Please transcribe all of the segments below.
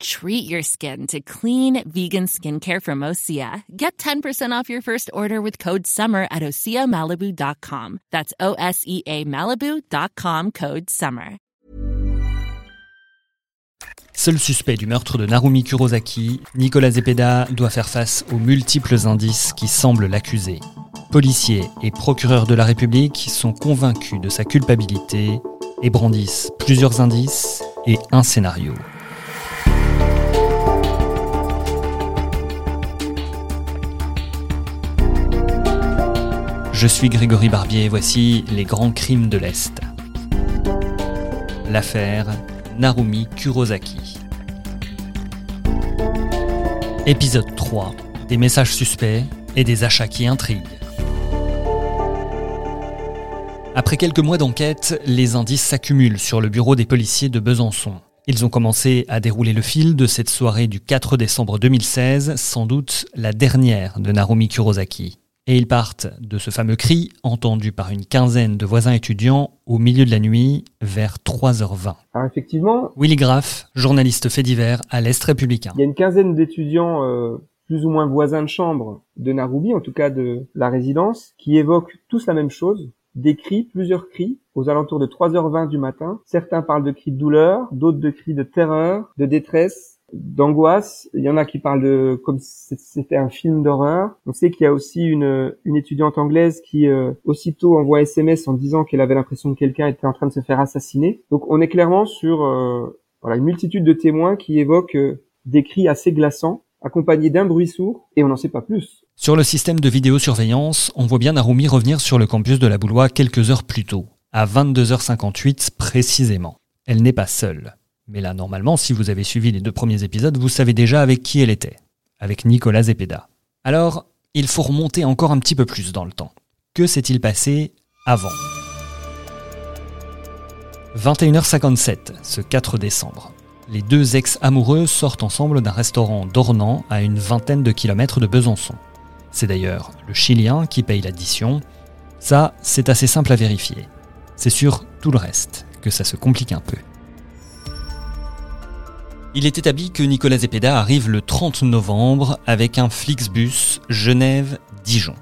Treat your skin to clean vegan skincare from Osea. Get 10% off your first order with code SUMMER at OseaMalibu.com. That's O S E A Malibu.com code SUMMER. Seul suspect du meurtre de Narumi Kurosaki, Nicolas Zepeda doit faire face aux multiples indices qui semblent l'accuser. Policiers et procureurs de la République sont convaincus de sa culpabilité et brandissent plusieurs indices et un scénario. Je suis Grégory Barbier, voici les grands crimes de l'Est. L'affaire Narumi Kurosaki. Épisode 3. Des messages suspects et des achats qui intriguent. Après quelques mois d'enquête, les indices s'accumulent sur le bureau des policiers de Besançon. Ils ont commencé à dérouler le fil de cette soirée du 4 décembre 2016, sans doute la dernière de Narumi Kurosaki. Et ils partent de ce fameux cri entendu par une quinzaine de voisins étudiants au milieu de la nuit vers 3h20. Alors effectivement, Willy Graff, journaliste fait divers à l'Est républicain. il y a une quinzaine d'étudiants euh, plus ou moins voisins de chambre de Naroubi, en tout cas de la résidence, qui évoquent tous la même chose, des cris, plusieurs cris, aux alentours de 3h20 du matin. Certains parlent de cris de douleur, d'autres de cris de terreur, de détresse, d'angoisse. Il y en a qui parlent de comme si c'était un film d'horreur. On sait qu'il y a aussi une, une étudiante anglaise qui euh, aussitôt envoie SMS en disant qu'elle avait l'impression que quelqu'un était en train de se faire assassiner. Donc on est clairement sur euh, voilà une multitude de témoins qui évoquent euh, des cris assez glaçants accompagnés d'un bruit sourd et on n'en sait pas plus. Sur le système de vidéosurveillance, on voit bien Narumi revenir sur le campus de la Boulois quelques heures plus tôt, à 22h58 précisément. Elle n'est pas seule. Mais là, normalement, si vous avez suivi les deux premiers épisodes, vous savez déjà avec qui elle était. Avec Nicolas Zepeda. Alors, il faut remonter encore un petit peu plus dans le temps. Que s'est-il passé avant? 21h57, ce 4 décembre. Les deux ex-amoureux sortent ensemble d'un restaurant d'Ornans à une vingtaine de kilomètres de Besançon. C'est d'ailleurs le Chilien qui paye l'addition. Ça, c'est assez simple à vérifier. C'est sur tout le reste que ça se complique un peu. Il est établi que Nicolas Zepeda arrive le 30 novembre avec un Flixbus Genève-Dijon.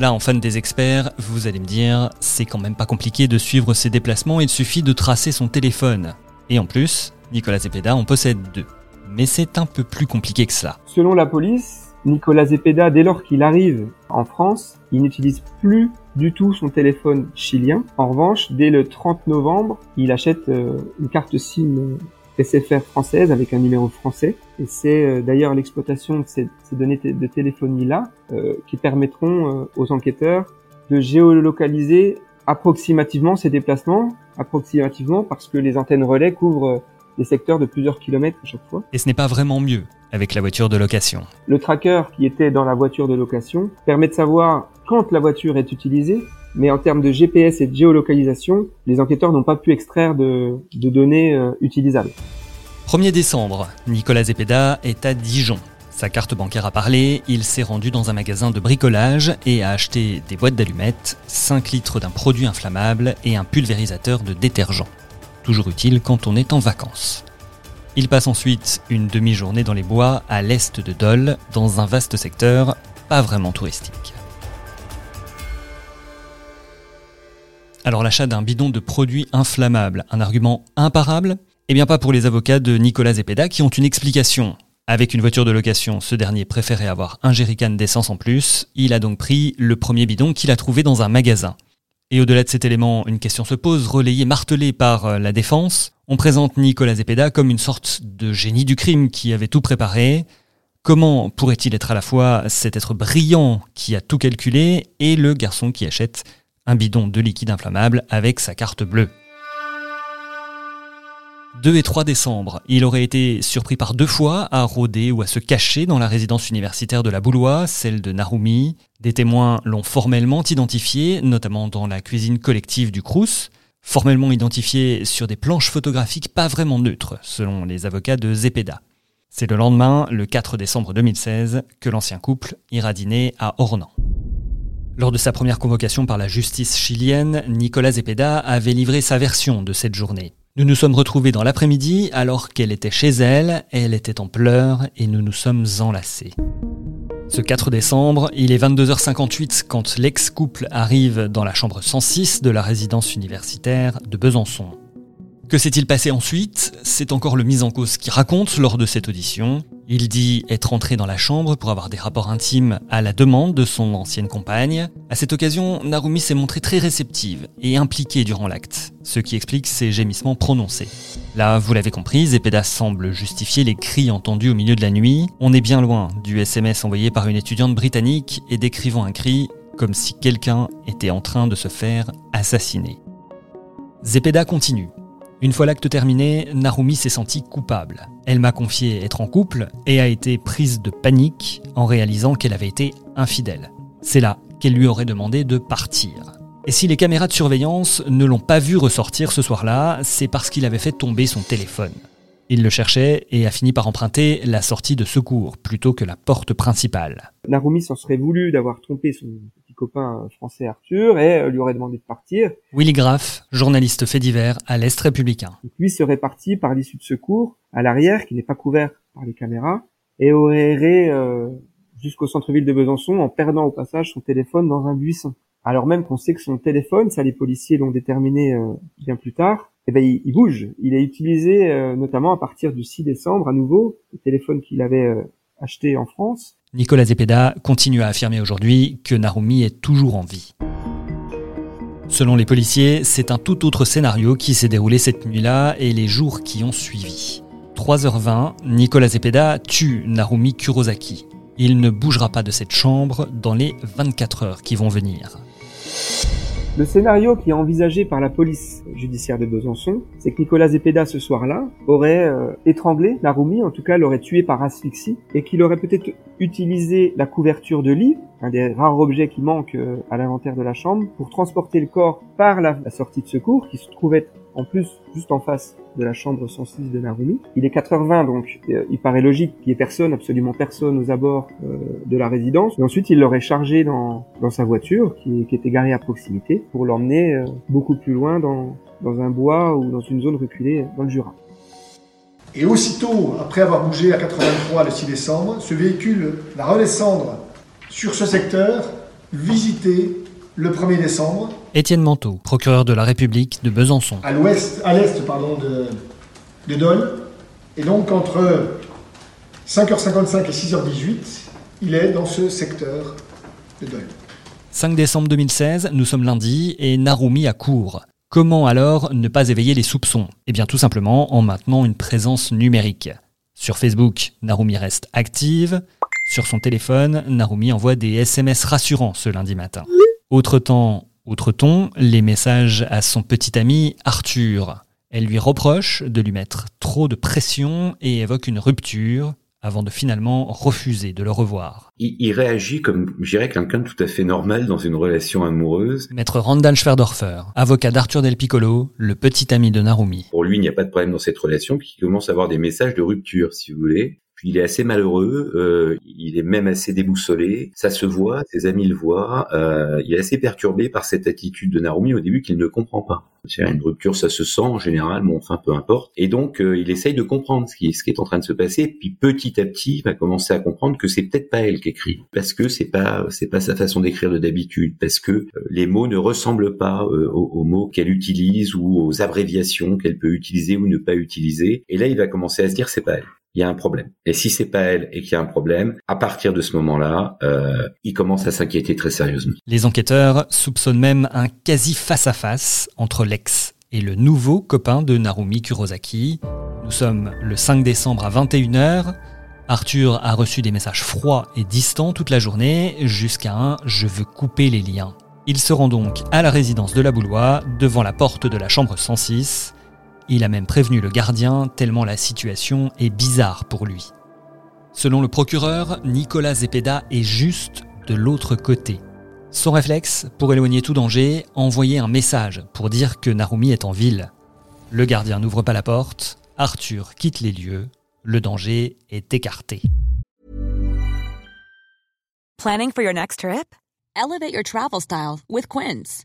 Là, en fan des experts, vous allez me dire, c'est quand même pas compliqué de suivre ses déplacements, il suffit de tracer son téléphone. Et en plus, Nicolas Zepeda en possède deux. Mais c'est un peu plus compliqué que cela. Selon la police, Nicolas Zepeda, dès lors qu'il arrive en France, il n'utilise plus du tout son téléphone chilien. En revanche, dès le 30 novembre, il achète euh, une carte SIM SFR française avec un numéro français. Et c'est euh, d'ailleurs l'exploitation de ces, ces données de téléphonie-là euh, qui permettront euh, aux enquêteurs de géolocaliser approximativement ces déplacements, approximativement parce que les antennes relais couvrent des secteurs de plusieurs kilomètres à chaque fois. Et ce n'est pas vraiment mieux avec la voiture de location. Le tracker qui était dans la voiture de location permet de savoir quand la voiture est utilisée, mais en termes de GPS et de géolocalisation, les enquêteurs n'ont pas pu extraire de, données euh, utilisables. 1er décembre, Nicolas Zepeda est à Dijon. Sa carte bancaire a parlé, il s'est rendu dans un magasin de bricolage et a acheté des boîtes d'allumettes, 5 litres d'un produit inflammable et un pulvérisateur de détergent. Toujours utile quand on est en vacances. Il passe ensuite une demi-journée dans les bois à l'est de Dole, dans un vaste secteur pas vraiment touristique. Alors l'achat d'un bidon de produits inflammables, un argument imparable? Eh bien pas pour les avocats de Nicolas Zepeda qui ont une explication. Avec une voiture de location, ce dernier préférait avoir un jerrycan d'essence en plus, il a donc pris le premier bidon qu'il a trouvé dans un magasin. Et au-delà de cet élément, une question se pose, relayée, martelée par la défense. On présente Nicolas Zepeda comme une sorte de génie du crime qui avait tout préparé. Comment pourrait-il être à la fois cet être brillant qui a tout calculé et le garçon qui achète un bidon de liquide inflammable avec sa carte bleue 2 et 3 décembre, il aurait été surpris par deux fois à rôder ou à se cacher dans la résidence universitaire de la Boulois, celle de Narumi. Des témoins l'ont formellement identifié, notamment dans la cuisine collective du Crous. formellement identifiés sur des planches photographiques pas vraiment neutres, selon les avocats de Zepeda. C'est le lendemain, le 4 décembre 2016, que l'ancien couple ira dîner à Ornan. Lors de sa première convocation par la justice chilienne, Nicolas Zepeda avait livré sa version de cette journée. Nous nous sommes retrouvés dans l'après-midi alors qu'elle était chez elle, elle était en pleurs et nous nous sommes enlacés. Ce 4 décembre, il est 22h58 quand l'ex-couple arrive dans la chambre 106 de la résidence universitaire de Besançon. Que s'est-il passé ensuite? C'est encore le mis en cause qui raconte lors de cette audition. Il dit être entré dans la chambre pour avoir des rapports intimes à la demande de son ancienne compagne. À cette occasion, Narumi s'est montrée très réceptive et impliquée durant l'acte, ce qui explique ses gémissements prononcés. Là, vous l'avez compris, Zepeda semble justifier les cris entendus au milieu de la nuit. On est bien loin du SMS envoyé par une étudiante britannique et décrivant un cri comme si quelqu'un était en train de se faire assassiner. Zepeda continue. Une fois l'acte terminé, Narumi s'est sentie coupable. Elle m'a confié être en couple et a été prise de panique en réalisant qu'elle avait été infidèle. C'est là qu'elle lui aurait demandé de partir. Et si les caméras de surveillance ne l'ont pas vu ressortir ce soir-là, c'est parce qu'il avait fait tomber son téléphone. Il le cherchait et a fini par emprunter la sortie de secours plutôt que la porte principale. Narumi s'en serait voulu d'avoir trompé son copain français Arthur et euh, lui aurait demandé de partir. Willy Graff, journaliste fait divers à l'Est républicain. lui serait parti par l'issue de secours à l'arrière, qui n'est pas couvert par les caméras, et aurait erré euh, jusqu'au centre-ville de Besançon en perdant au passage son téléphone dans un buisson. Alors même qu'on sait que son téléphone, ça les policiers l'ont déterminé euh, bien plus tard, eh ben, il, bouge. Il est utilisé notamment à partir du 6 décembre à nouveau, le téléphone qu'il avait acheté en France, Nicolas Zepeda continue à affirmer aujourd'hui que Narumi est toujours en vie. Selon les policiers, c'est un tout autre scénario qui s'est déroulé cette nuit-là et les jours qui ont suivi. 3h20, Nicolas Zepeda tue Narumi Kurosaki. Il ne bougera pas de cette chambre dans les 24 heures qui vont venir. Le scénario qui est envisagé par la police judiciaire de Besançon, c'est que Nicolas Zepeda ce soir-là aurait euh, étranglé Narumi, en tout cas l'aurait tué par asphyxie, et qu'il aurait peut-être utilisé la couverture de lit, un des rares objets qui manquent euh, à l'inventaire de la chambre, pour transporter le corps par la sortie de secours, qui se trouvait en plus juste en face de la chambre 106 de Narumi. Il est 4h20 donc euh, il paraît logique qu'il y ait personne, absolument personne aux abords euh, de la résidence. Et ensuite il l'aurait chargé dans, dans sa voiture qui, qui était garée à proximité pour l'emmener euh, beaucoup plus loin dans, dans un bois ou dans une zone reculée dans le Jura. Et aussitôt, après avoir bougé à 83 le 6 décembre, ce véhicule va redescendre sur ce secteur, visiter le 1er décembre. Étienne Manteau, procureur de la République de Besançon. À l'ouest, à l'est, pardon, de, de Dole. Et donc, entre 5h55 et 6h18, il est dans ce secteur de Dole. 5 décembre 2016, nous sommes lundi et Narumi à court. Comment alors ne pas éveiller les soupçons? Eh bien tout simplement en maintenant une présence numérique. Sur Facebook, Narumi reste active. Sur son téléphone, Narumi envoie des SMS rassurants ce lundi matin. Autre temps, autre ton, les messages à son petit ami Arthur. Elle lui reproche de lui mettre trop de pression et évoque une rupture avant de finalement refuser de le revoir. Il, réagit comme, je dirais, quelqu'un de tout à fait normal dans une relation amoureuse. Maître Randall Schwerdorfer, avocat d'Arthur Del Piccolo, le petit ami de Narumi. Pour lui, il n'y a pas de problème dans cette relation, puis il commence à avoir des messages de rupture, si vous voulez il est assez malheureux, euh, il est même assez déboussolé, ça se voit, ses amis le voient, euh, il est assez perturbé par cette attitude de Narumi au début qu'il ne comprend pas. C'est une rupture, ça se sent en général, bon enfin peu importe. Et donc euh, il essaye de comprendre ce qui, est, en train de se passer, puis petit à petit il va commencer à comprendre que c'est peut-être pas elle qui écrit, parce que c'est pas c'est pas sa façon d'écrire de d'habitude, parce que les mots ne ressemblent pas aux, aux, mots qu'elle utilise ou aux abréviations qu'elle peut utiliser ou ne pas utiliser. Et là il va commencer à se dire c'est pas elle il y a un problème. Et si c'est pas elle et qu'il y a un problème, à partir de ce moment-là, euh, il commence à s'inquiéter très sérieusement. Les enquêteurs soupçonnent même un quasi face-à-face entre l'ex et le nouveau copain de Narumi Kurosaki. Nous sommes le 5 décembre à 21h. Arthur a reçu des messages froids et distants toute la journée, jusqu'à un je veux couper les liens. Il se rend donc à la résidence de la Boulois, devant la porte de la chambre 106. Il a même prévenu le gardien tellement la situation est bizarre pour lui. Selon le procureur, Nicolas Zepeda est juste de l'autre côté. Son réflexe, pour éloigner tout danger, envoyer un message pour dire que Narumi est en ville. Le gardien n'ouvre pas la porte, Arthur quitte les lieux, le danger est écarté. Planning for your next trip? Elevate your travel style with Quince.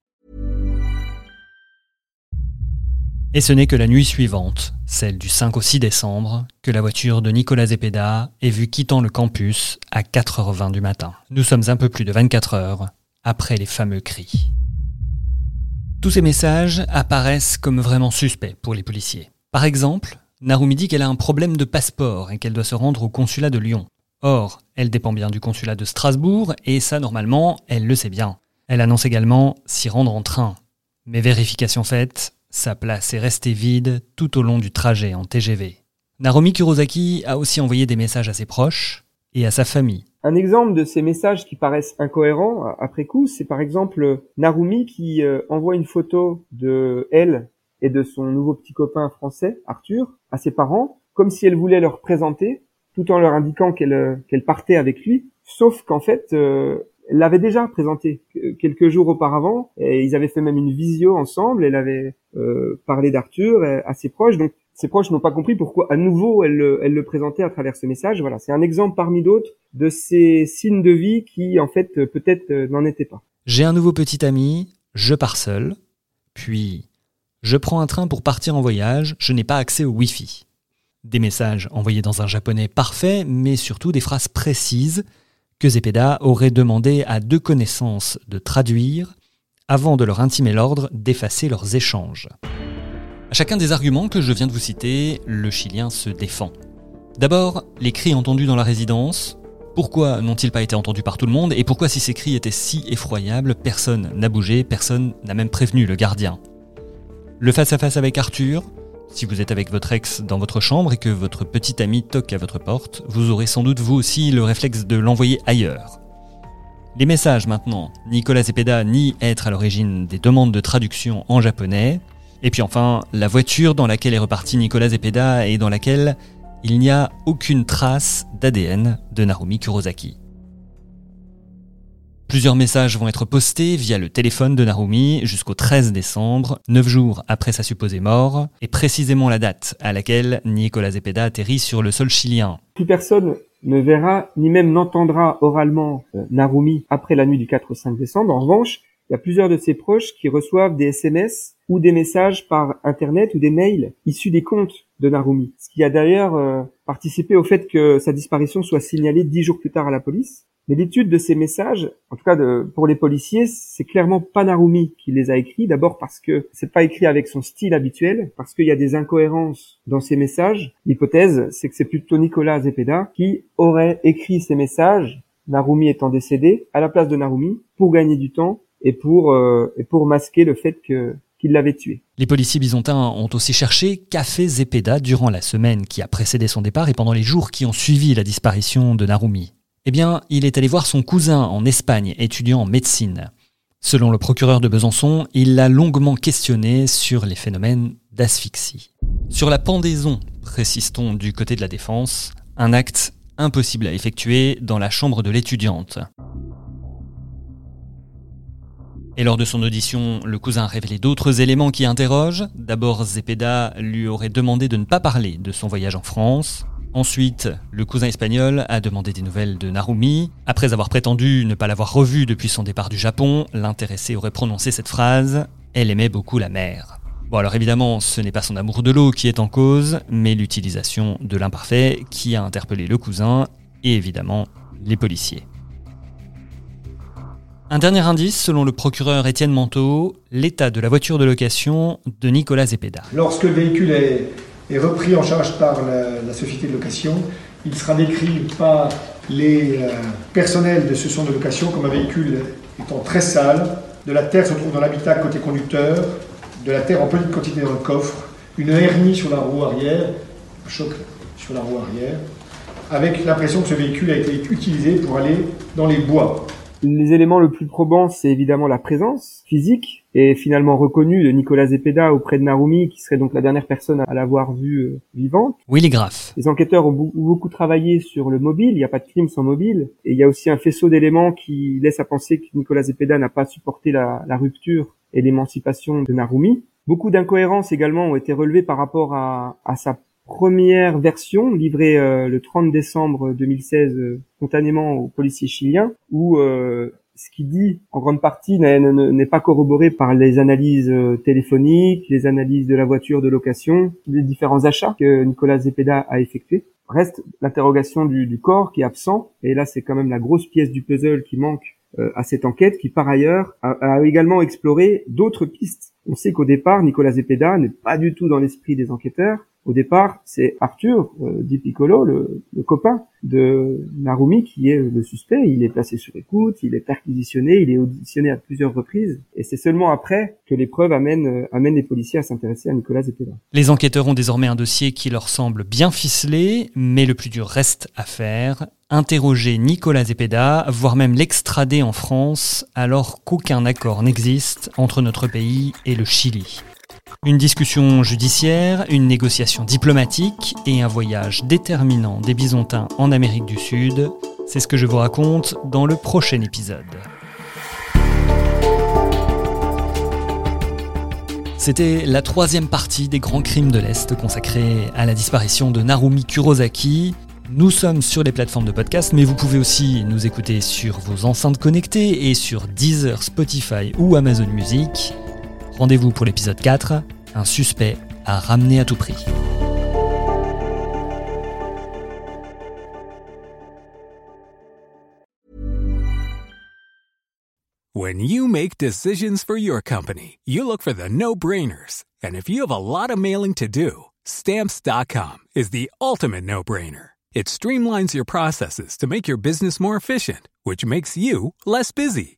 Et ce n'est que la nuit suivante, celle du 5 au 6 décembre, que la voiture de Nicolas Zepeda est vue quittant le campus à 4h20 du matin. Nous sommes un peu plus de 24 heures après les fameux cris. Tous ces messages apparaissent comme vraiment suspects pour les policiers. Par exemple, Narumi dit qu'elle a un problème de passeport et qu'elle doit se rendre au consulat de Lyon. Or, elle dépend bien du consulat de Strasbourg et ça, normalement, elle le sait bien. Elle annonce également s'y rendre en train. Mais vérification faite, sa place est restée vide tout au long du trajet en TGV. Narumi Kurosaki a aussi envoyé des messages à ses proches et à sa famille. Un exemple de ces messages qui paraissent incohérents après coup, c'est par exemple Narumi qui euh, envoie une photo de elle et de son nouveau petit copain français, Arthur, à ses parents, comme si elle voulait leur présenter, tout en leur indiquant qu'elle euh, partait avec lui, sauf qu'en fait, euh, l'avait déjà présenté quelques jours auparavant, et ils avaient fait même une visio ensemble, elle avait parlé d'Arthur à ses proches, donc ses proches n'ont pas compris pourquoi à nouveau elle le, elle le présentait à travers ce message. Voilà, c'est un exemple parmi d'autres de ces signes de vie qui en fait peut-être euh, n'en étaient pas. J'ai un nouveau petit ami, je pars seul, puis je prends un train pour partir en voyage, je n'ai pas accès au Wi-Fi. Des messages envoyés dans un japonais parfait, mais surtout des phrases précises que Zepeda aurait demandé à deux connaissances de traduire avant de leur intimer l'ordre d'effacer leurs échanges. À chacun des arguments que je viens de vous citer, le Chilien se défend. D'abord, les cris entendus dans la résidence. Pourquoi n'ont-ils pas été entendus par tout le monde? Et pourquoi si ces cris étaient si effroyables, personne n'a bougé, personne n'a même prévenu le gardien? Le face-à-face avec Arthur. Si vous êtes avec votre ex dans votre chambre et que votre petit ami toque à votre porte, vous aurez sans doute vous aussi le réflexe de l'envoyer ailleurs. Les messages maintenant, Nicolas Zepeda nie être à l'origine des demandes de traduction en japonais, et puis enfin, la voiture dans laquelle est reparti Nicolas Zepeda et dans laquelle il n'y a aucune trace d'ADN de Narumi Kurosaki. Plusieurs messages vont être postés via le téléphone de Narumi jusqu'au 13 décembre, 9 jours après sa supposée mort, et précisément la date à laquelle Nicolas Zepeda atterrit sur le sol chilien. Plus personne ne verra ni même n'entendra oralement euh, Narumi après la nuit du 4 au 5 décembre. En revanche, il y a plusieurs de ses proches qui reçoivent des SMS ou des messages par Internet ou des mails issus des comptes de Narumi. Ce qui a d'ailleurs euh, participé au fait que sa disparition soit signalée dix jours plus tard à la police. Mais l'étude de ces messages, en tout cas de, pour les policiers, c'est clairement pas Narumi qui les a écrits. D'abord parce que c'est pas écrit avec son style habituel, parce qu'il y a des incohérences dans ces messages. L'hypothèse, c'est que c'est plutôt Nicolas Zepeda qui aurait écrit ces messages, Narumi étant décédé, à la place de Narumi, pour gagner du temps et pour, euh, et pour masquer le fait que qu'il l'avait tué. Les policiers byzantins ont aussi cherché fait Zepeda durant la semaine qui a précédé son départ et pendant les jours qui ont suivi la disparition de Narumi. Eh bien, il est allé voir son cousin en Espagne, étudiant en médecine. Selon le procureur de Besançon, il l'a longuement questionné sur les phénomènes d'asphyxie. Sur la pendaison, précise-t-on du côté de la défense, un acte impossible à effectuer dans la chambre de l'étudiante. Et lors de son audition, le cousin a révélé d'autres éléments qui interrogent. D'abord, Zepeda lui aurait demandé de ne pas parler de son voyage en France. Ensuite, le cousin espagnol a demandé des nouvelles de Narumi. Après avoir prétendu ne pas l'avoir revue depuis son départ du Japon, l'intéressé aurait prononcé cette phrase Elle aimait beaucoup la mer. Bon alors évidemment, ce n'est pas son amour de l'eau qui est en cause, mais l'utilisation de l'imparfait qui a interpellé le cousin et évidemment les policiers. Un dernier indice, selon le procureur Étienne Manteau, l'état de la voiture de location de Nicolas Zepeda. Lorsque le véhicule est, repris en charge par la, société de location, il sera décrit par les euh, personnels de ce centre de location comme un véhicule étant très sale, de la terre se trouve dans l'habitat côté conducteur, de la terre en petite quantité dans le coffre, une hernie sur la roue arrière, un choc sur la roue arrière, avec l'impression que ce véhicule a été utilisé pour aller dans les bois. Les éléments le plus probants, c'est évidemment la présence physique et finalement reconnue de Nicolas Zepeda auprès de Narumi, qui serait donc la dernière personne à l'avoir vue euh, vivante. Les graphes. Les enquêteurs ont beaucoup travaillé sur le mobile, il n'y a pas de crime sans mobile, et il y a aussi un faisceau d'éléments qui laisse à penser que Nicolas Zepeda n'a pas supporté la, la rupture et l'émancipation de Narumi. Beaucoup d'incohérences également ont été relevées par rapport à, à sa première version livrée euh, le 30 décembre 2016 euh, spontanément aux policiers chiliens où euh, ce qu'il dit en grande partie n'est pas corroboré par les analyses téléphoniques, les analyses de la voiture de location, les différents achats que Nicolas Zepeda a effectués. Reste l'interrogation du, du, corps qui est absent, et là c'est quand même la grosse pièce du puzzle qui manque à cette enquête, qui par ailleurs a, a également exploré d'autres pistes. On sait qu'au départ, Nicolas Zepeda n'est pas du tout dans l'esprit des enquêteurs, au départ, c'est Arthur euh, Di Piccolo, le, copain de Narumi, qui est le suspect. Il est placé sur écoute, il est perquisitionné, il est auditionné à plusieurs reprises. Et c'est seulement après que les preuves amènent, euh, les policiers à s'intéresser à Nicolas Zepeda. Les enquêteurs ont désormais un dossier qui leur semble bien ficelé, mais le plus dur reste à faire. Interroger Nicolas Zepeda, voire même l'extrader en France, alors qu'aucun accord n'existe entre notre pays et le Chili. Une discussion judiciaire, une négociation diplomatique et un voyage déterminant des Bisontins en Amérique du Sud, c'est ce que je vous raconte dans le prochain épisode. C'était la troisième partie des grands crimes de l'Est consacrée à la disparition de Narumi Kurosaki. Nous sommes sur les plateformes de podcast, mais vous pouvez aussi nous écouter sur vos enceintes connectées et sur Deezer, Spotify ou Amazon Music. Rendez-vous pour l'épisode 4, un suspect à ramener à tout prix. When you make decisions for your company, you look for the no-brainers. And if you have a lot of mailing to do, stamps.com is the ultimate no-brainer. It streamlines your processes to make your business more efficient, which makes you less busy.